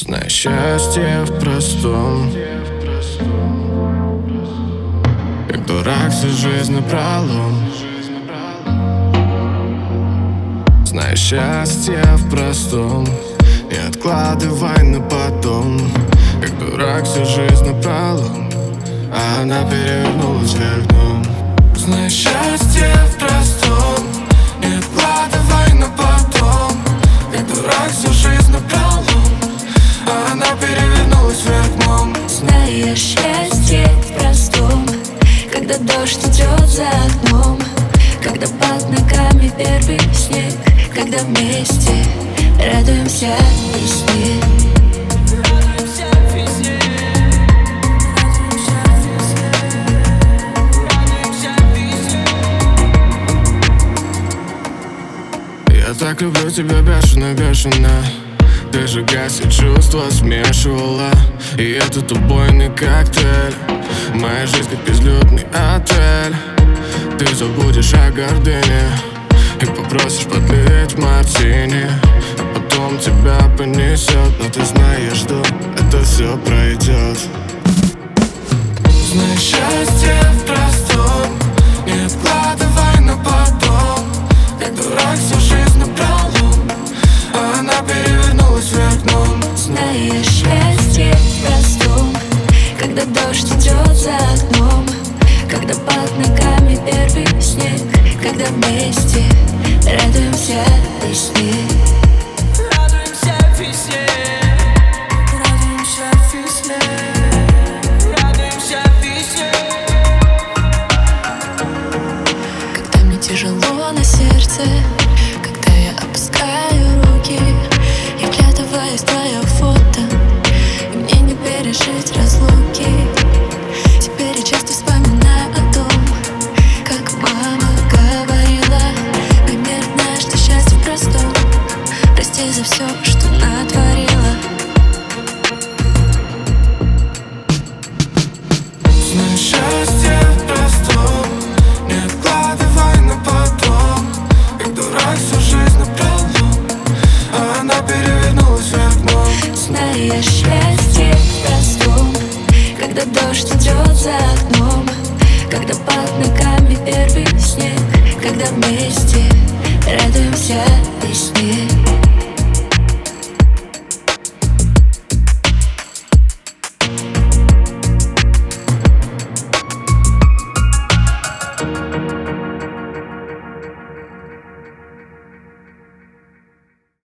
Знай счастье в простом. Как дурак всю жизнь напролом. Знай счастье в простом. Не откладывай на потом. Как дурак всю жизнь напролом. А она перевернулась вверх за окном Когда под ногами первый снег Когда вместе радуемся весне Я так люблю тебя бешено, бешено. Ты же гасит чувства смешивала. И этот убойный коктейль. Моя жизнь как безлюдный Ты забудешь о гордыне И попросишь подлить мартини потом тебя понесет Но ты знаешь, что это все пройдет Знай счастье в простом. Не откладывай на потом. Как дурак всю жизнь напролом. А она перевернулась вверх дном Знаешь счастье в простом. Когда дождь идет за окном. Когда под ногами первый снег Когда вместе радуемся весне. Радуемся весне. Радуемся весне. Радуемся весне. Когда мне тяжело на сердце за все, что натворила. Счастье простом. Не откладывай на потом. Как дурак всю жизнь напролом. А она перевернулась вверх дном Знаешь счастье простом. Когда дождь идет за окном. Когда под ногами первый снег. Когда вместе радуемся